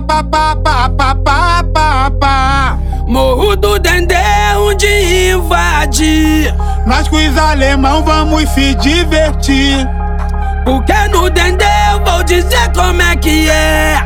pá, pá, pá, pá, pá, pá, pá, pá. Morro do Dendê, onde invade. Nós com os alemão vamos se divertir. Porque no Dendê eu vou dizer como é que é.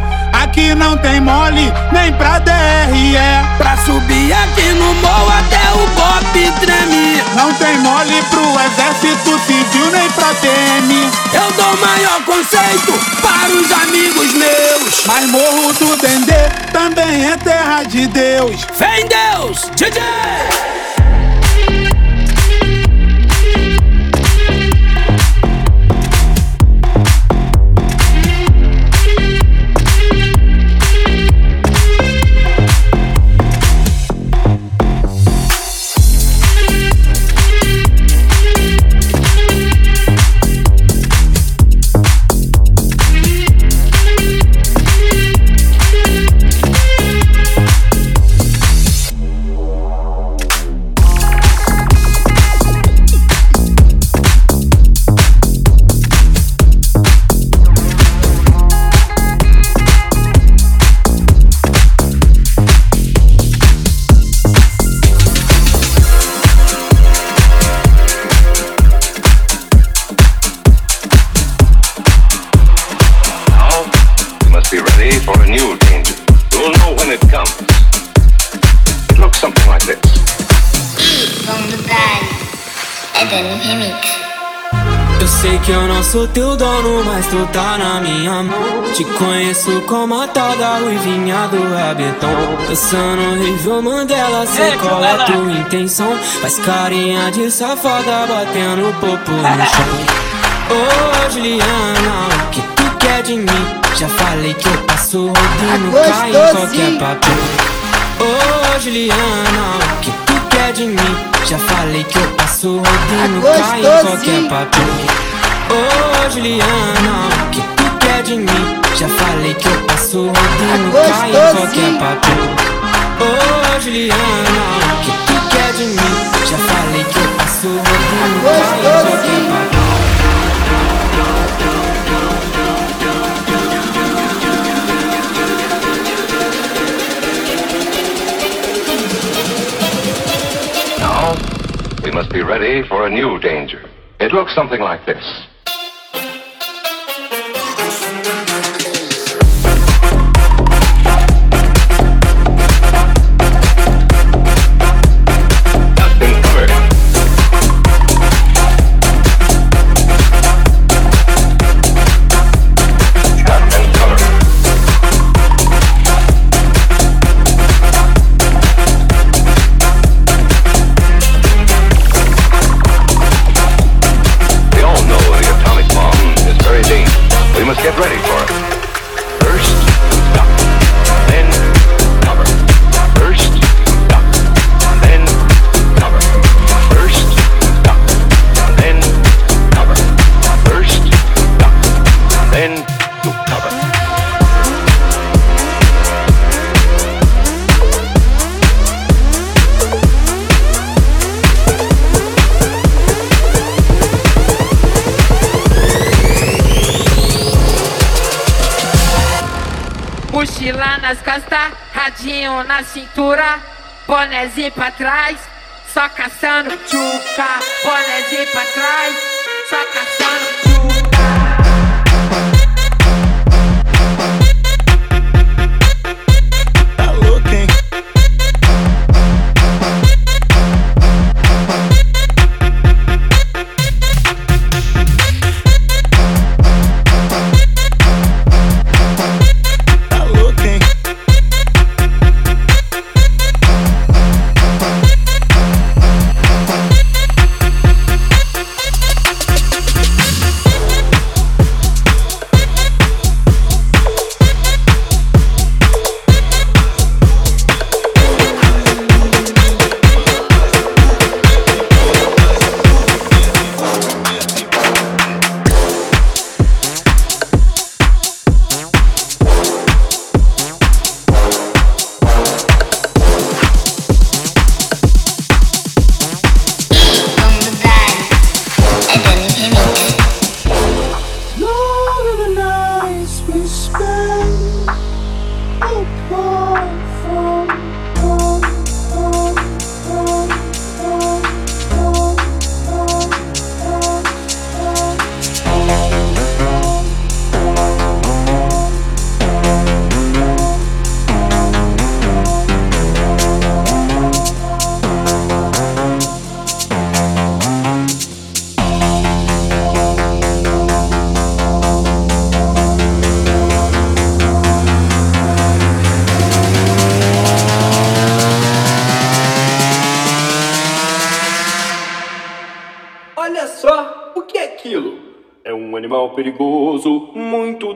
Aqui não tem mole, nem pra DRE. Pra subir aqui no morro até o pop treme. Não tem mole pro exército civil, nem pra TM. Eu dou maior conceito para os amigos meus. Mas morro do Dendê também é terra de Deus. Fé em Deus, DJ! Sou teu dono, mas tu tá na minha mão. Te conheço como a tal da ruivinha do rabetão. Dançando Rio Mandela, sei qual é tua intenção. Faz carinha de safada, batendo popo no chão. Ô oh, Juliana, o que tu quer de mim? Já falei que eu passo rodando, cai em qualquer papel. Ô oh, Juliana, o que tu quer de mim? Já falei que eu passo rodando, cai em qualquer papel. Ô oh, Juliana, o que tu quer de mim? Já falei que eu passo rodando, é cai em qualquer papel Ô oh, Juliana, o que tu quer de mim? Já falei que eu passo rodando, é cai em qualquer papel we must be ready for a new danger. It looks something like this. Radinho na cintura, bonézinho pra trás, só caçando tchuca. Bonézinho pra trás, só caçando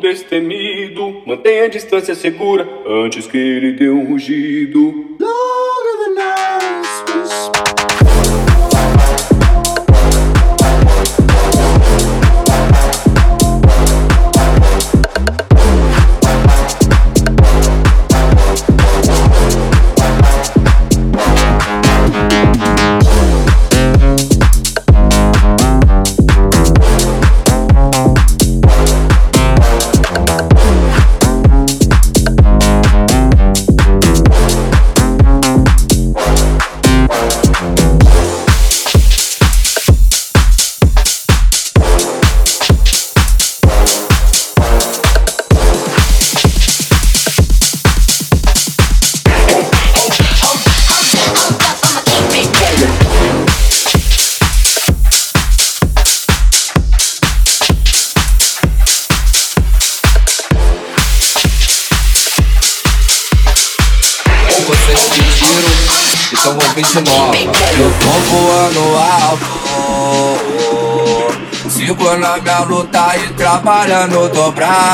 destemido. Mantenha a distância segura antes que ele dê um rugido.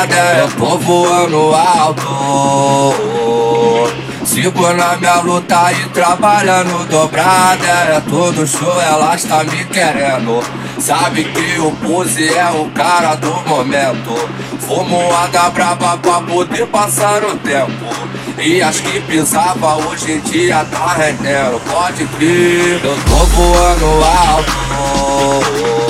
nada, é eu tô voando alto. Sigo na minha luta e trabalhando dobrada. É todo show, ela está me querendo. Sabe que o Pose é o cara do momento. Fumo H brava pra poder passar o tempo. E as que pisava hoje em dia tá rendendo. Pode crer, eu tô voando alto.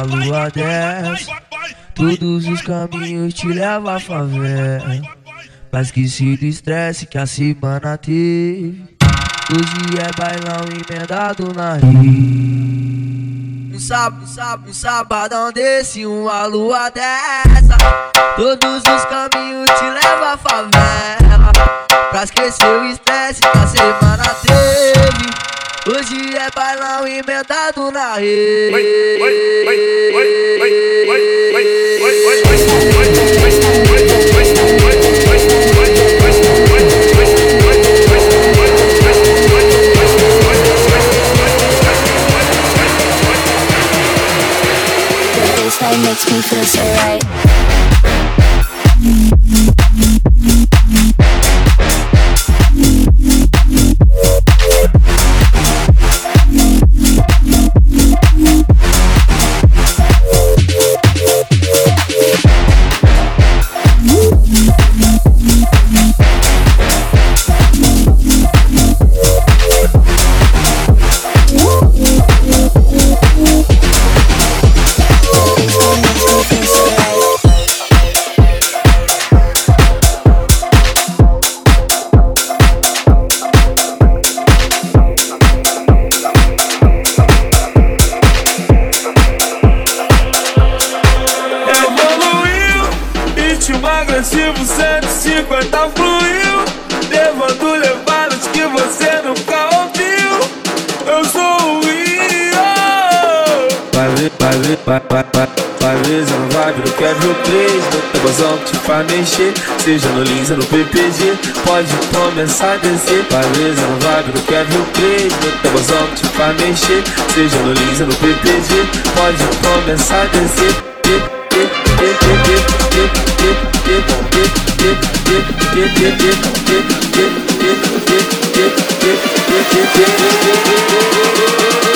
uma lua dessa Todos os caminhos te levam à favela. Pra esquecer do estresse que a semana teve Hoje é bailão emendado na rede Um sábado, um sábado, um sabadão desse Uma lua dessa. Todos os caminhos te levam à favela. Pra esquecer o estresse que a semana teve Hoje é bailão emendado na rede. Levando levadas que você nunca ouviu. Eu sou o Rio Vai ver, não vai ver o Kevin 3 No tabuzão que te faz mexer. Seja no Lins ou no PPG Pode começar a descer. Vai ver, não vai ver o Kevin 3 No tabuzão que te faz mexer. Seja no Lins ou no PPG Pode começar a descer Thank you.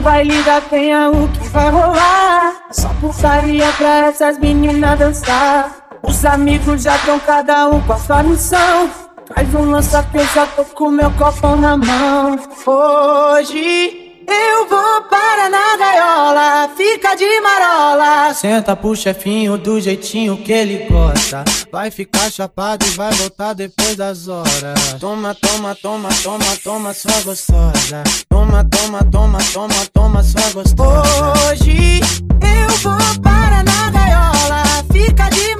Baile da penha o que vai rolar. Só pulsaria pra essas meninas dançar Os amigos já estão cada um com a sua missão Traz um lança que eu tô com meu copo na mão Hoje eu vou para na gaiola, fica de marola. Senta pro chefinho do jeitinho que ele gosta. Vai ficar chapado e vai voltar depois das horas. Toma, toma, toma, toma, toma, sua gostosa. Toma, toma, toma, toma, toma, sua gostosa. Hoje eu vou para na gaiola, fica de marola.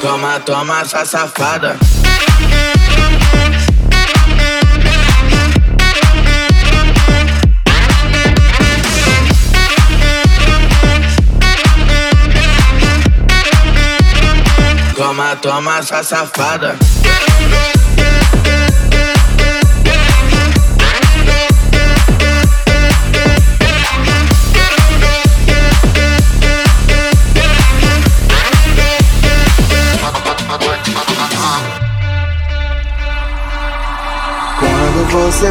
Toma, toma essa safada. Toma, toma essa safada.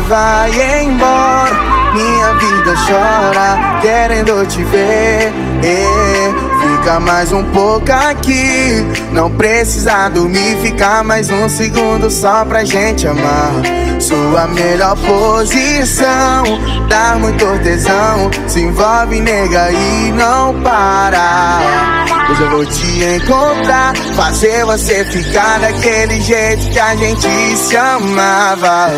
Vai embora, minha vida chora, querendo te ver. Fica mais um pouco aqui. Não precisa dormir, ficar mais um segundo só pra gente amar. Sua melhor posição, dá muito tesão. Se envolve, nega, e não para. Hoje eu vou te encontrar, fazer você ficar daquele jeito que a gente se amava.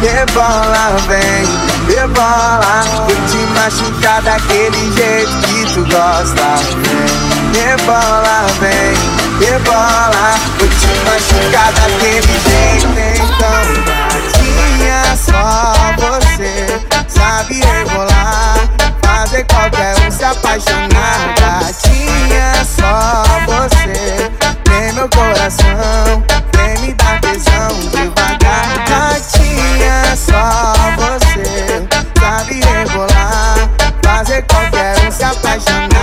Rebola, vem, rebola Vou te machucar daquele jeito que tu gosta. Vem, rebola, vem, rebola Vou te machucar daquele jeito. Então, gatinha, só você Sabe rebolar Fazer qualquer um se apaixonar. Gatinha, só você Tem meu coração Só você. Sabe rebolar Fazer qualquer um se apaixonar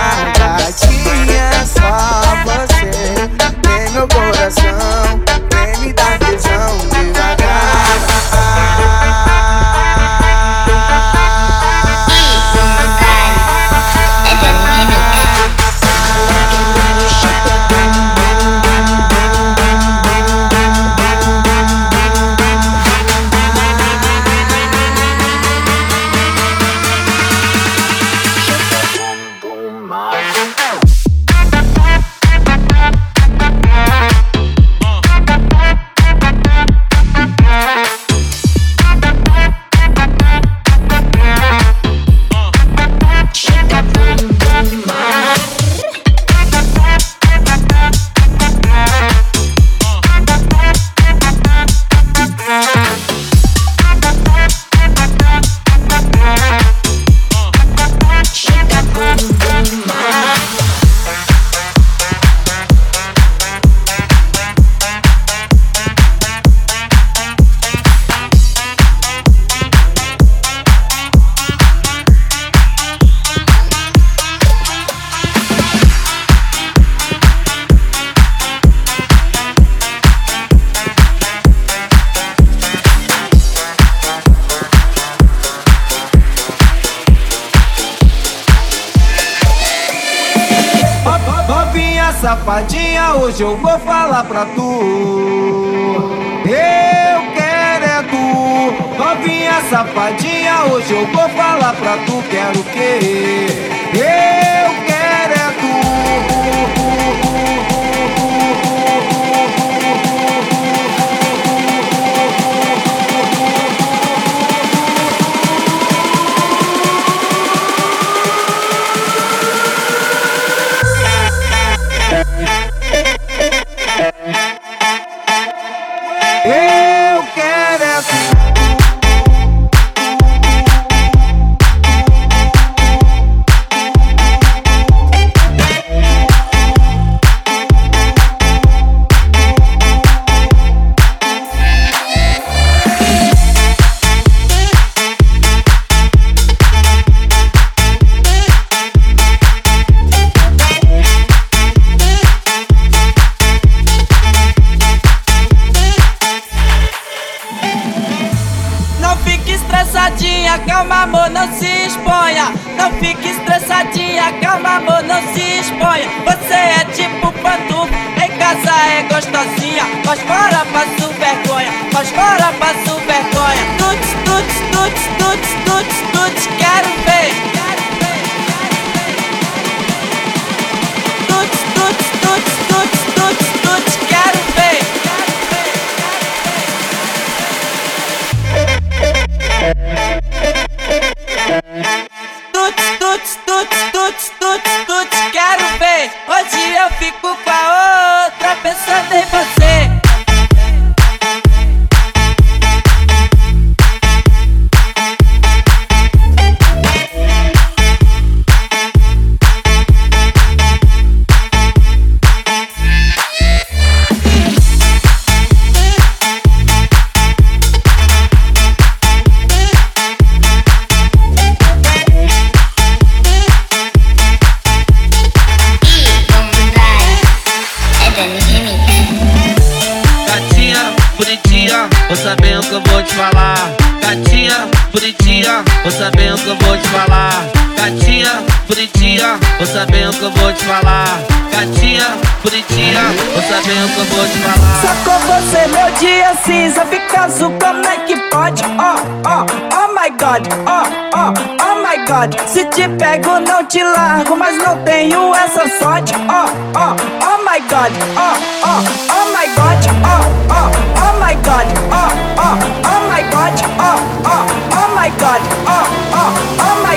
Oh, oh, oh, my god. Oh, oh, oh my god. Oh, oh, oh my god. Oh, oh, oh my god. Oh, oh, oh my god. Oh, oh, oh my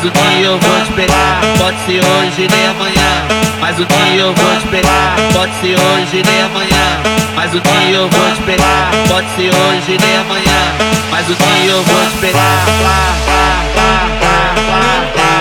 Mas o dia eu vou te pegar, pode ser hoje nem amanhã. Mas o dia eu vou te pegar, pode ser hoje nem amanhã. Mas o dia eu vou te pegar, pode ser hoje nem amanhã. Mas o dia eu vou te pegar, lá, lá, lá, lá, lá, lá.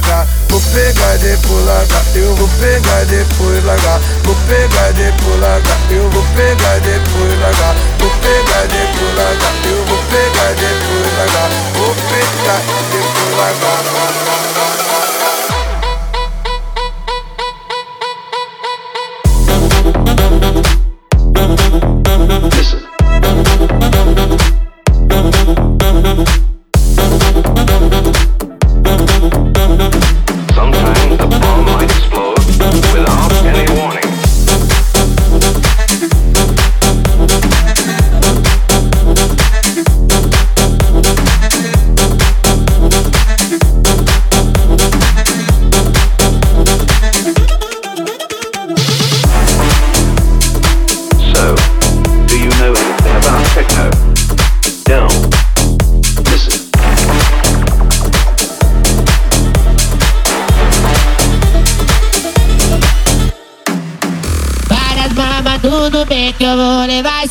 Largar Vou pegar depois largar, eu vou pegar depois largar Vou pegar depois largar, eu vou pegar depois largar Vou pegar depois largar, eu vou pegar depois largar Vou pegar depois largar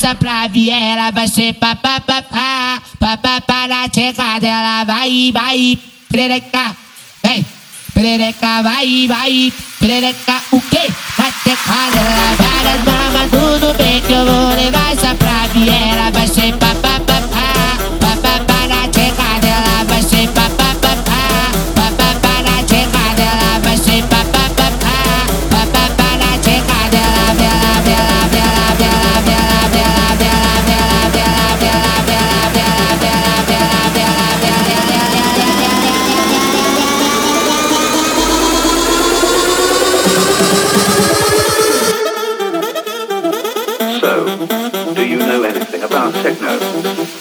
essa pra viela Vai ser papapá, papapá na checada Ela vai, vai, perereca, vem Perereca, vai, vai, perereca, o quê? Na checada ela várias mamas, tudo bem que eu vou levar essa pra you know anything about techno.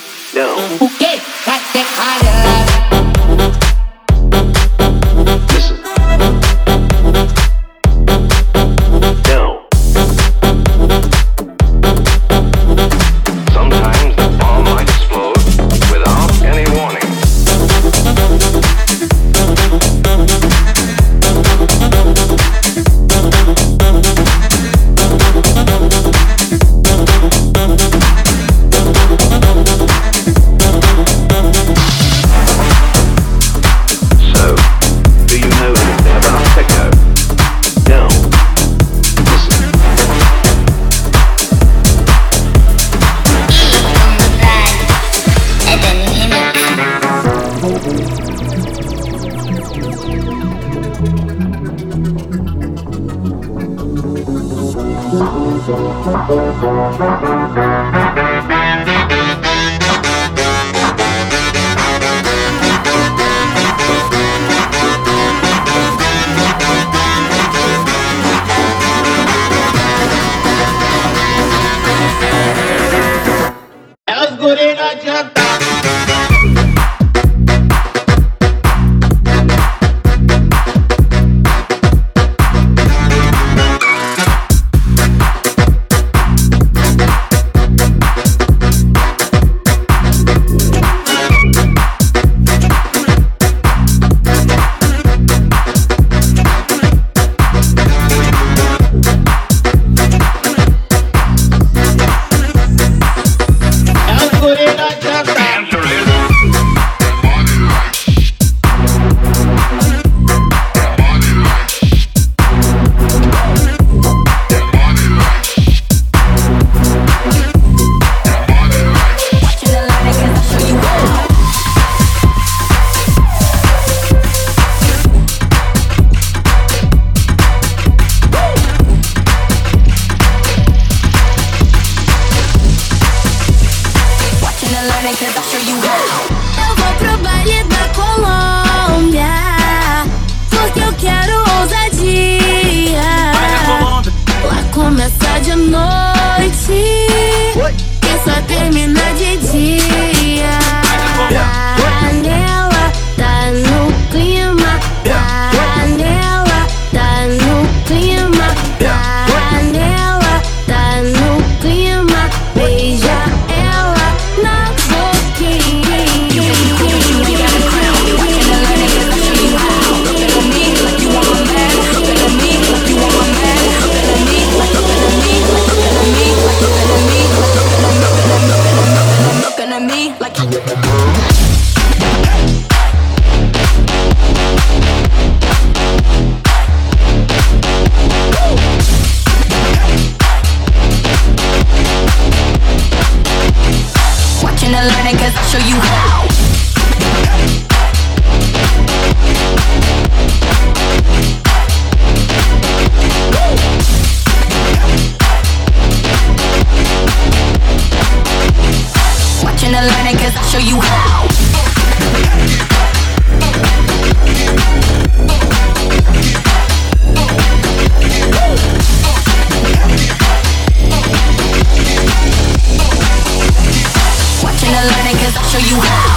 show you how.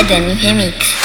Eden me.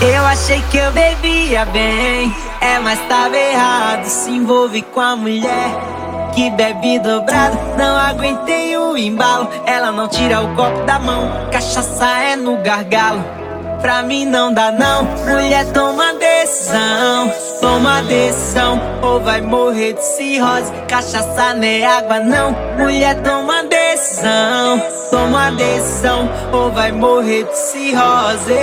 Eu achei que eu bebia bem. É, mas tava errado. Se envolve com a mulher que bebe dobrado. Não aguentei o embalo. Ela não tira o copo da mão. Cachaça é no gargalo pra mim não dá não. Mulher, toma decisão, toma decisão. Ou vai morrer de cirrose, cachaça nem água não. Mulher, toma decisão, toma decisão. Ou vai morrer de cirrose.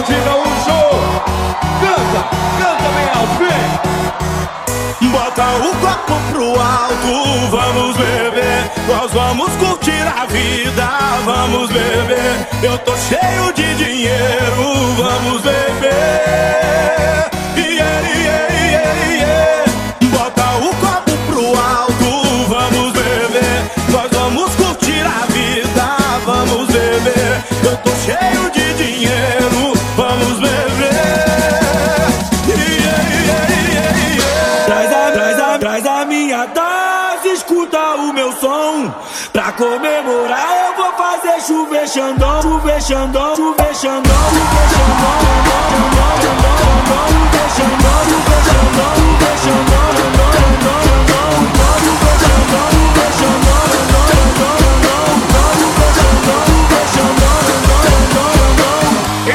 Ronaldinho Gaúcho. Canta, canta bem alto, vem. Bota o copo pro alto, vamos beber. Nós vamos curtir a vida, vamos beber. Eu tô cheio de dinheiro, vamos beber. Xandão, chover xandão, chover xandão, chover xandão,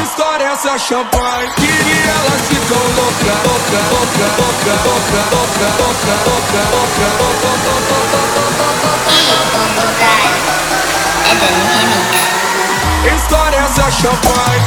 Estoura essa champanhe que elas ficam louca, louca, louca, louca, louca, louca, louca, louca, louca, the fight.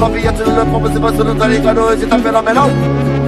Papillon, tu ne le prends pas, c'est pas ce c'est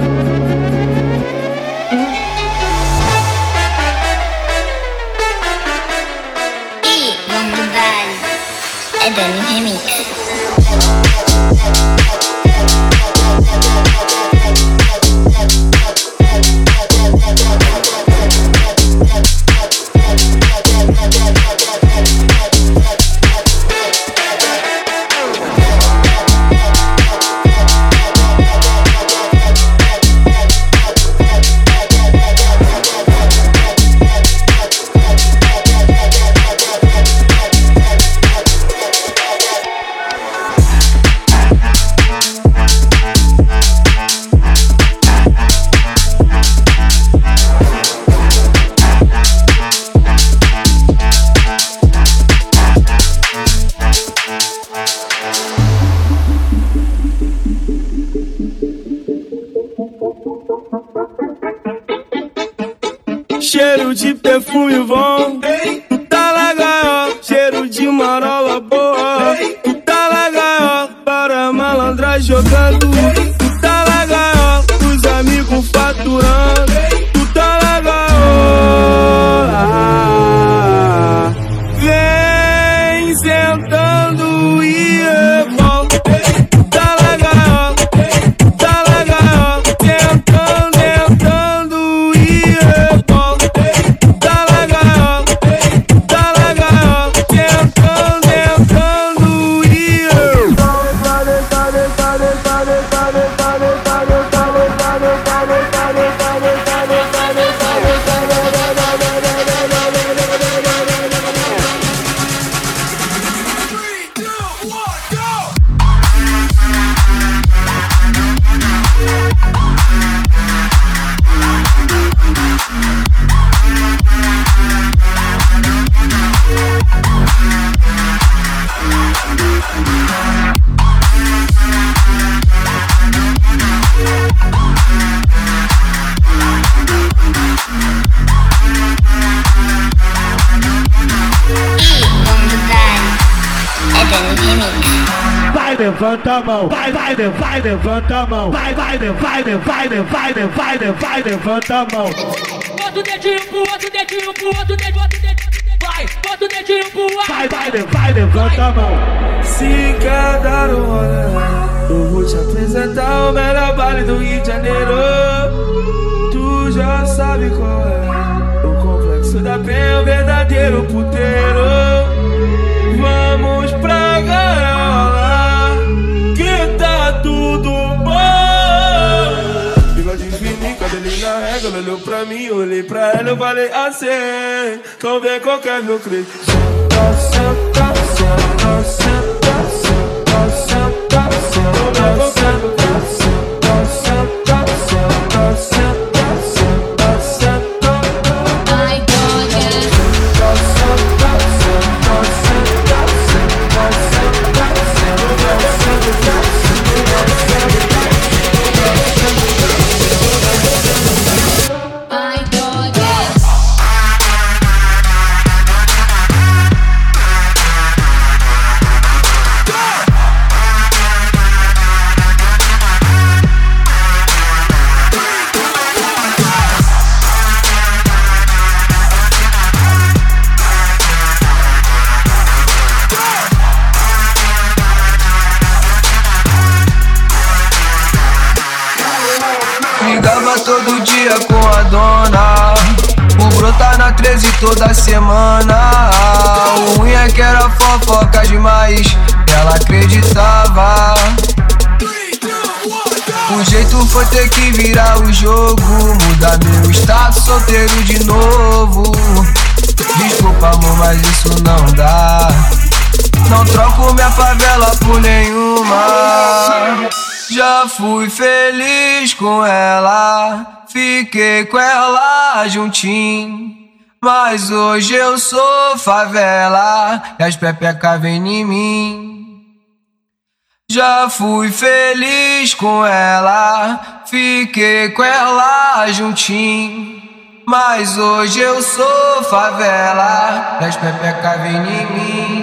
levanta a mão. Vai, vai, vai, vai, vai, vai, vai, vai, levanta a mão. Bota o dedinho pro outro. você, tão bem qualquer meu crente. Mas hoje eu sou favela e as pepecas vêm em mim. Já fui feliz com ela, fiquei com ela juntinho. Mas hoje eu sou favela e as pepecas vêm em mim.